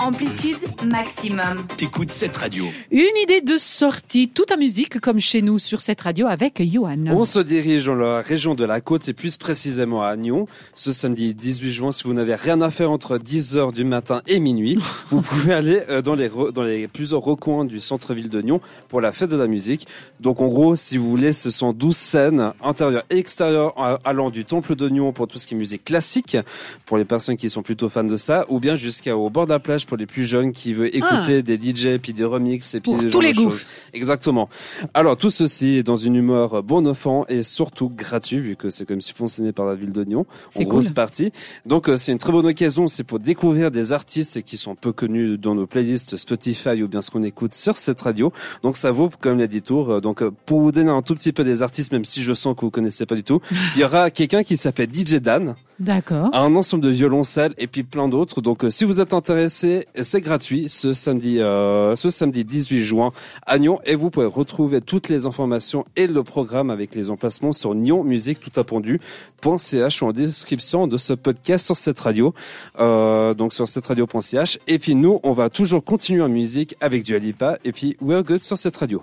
Amplitude maximum. T'écoutes cette radio. Une idée de sortie, tout à musique comme chez nous sur cette radio avec Johan. On se dirige dans la région de la côte et plus précisément à Nyon. Ce samedi 18 juin, si vous n'avez rien à faire entre 10h du matin et minuit, vous pouvez aller euh, dans les, dans les plusieurs recoins du centre-ville de Nyon pour la fête de la musique. Donc en gros, si vous voulez, ce sont 12 scènes intérieures et extérieures allant du temple de Nyon pour tout ce qui est musique classique, pour les personnes qui sont plutôt fans de ça, ou bien jusqu'au bord de la plage pour les plus jeunes qui veulent écouter ah. des DJ puis des remixes et puis Pour des tous les goûts. Exactement. Alors tout ceci est dans une humeur bon enfant et surtout gratuit vu que c'est comme subventionné par la ville de Nyon en grosse partie. Donc euh, c'est une très bonne occasion, c'est pour découvrir des artistes qui sont peu connus dans nos playlists Spotify ou bien ce qu'on écoute sur cette radio. Donc ça vaut comme l'a dit Tour. Donc euh, pour vous donner un tout petit peu des artistes, même si je sens que vous connaissez pas du tout, il y aura quelqu'un qui s'appelle DJ Dan. D'accord. Un ensemble de violoncelles et puis plein d'autres. Donc euh, si vous êtes intéressé, c'est gratuit ce samedi, euh, ce samedi 18 juin à Nyon et vous pouvez retrouver toutes les informations et le programme avec les emplacements sur Nyon Musique tout appendu.ch ou en description de ce podcast sur cette radio, euh, donc sur cette radio.ch. Et puis nous, on va toujours continuer en musique avec du Alipa et puis We're Good sur cette radio.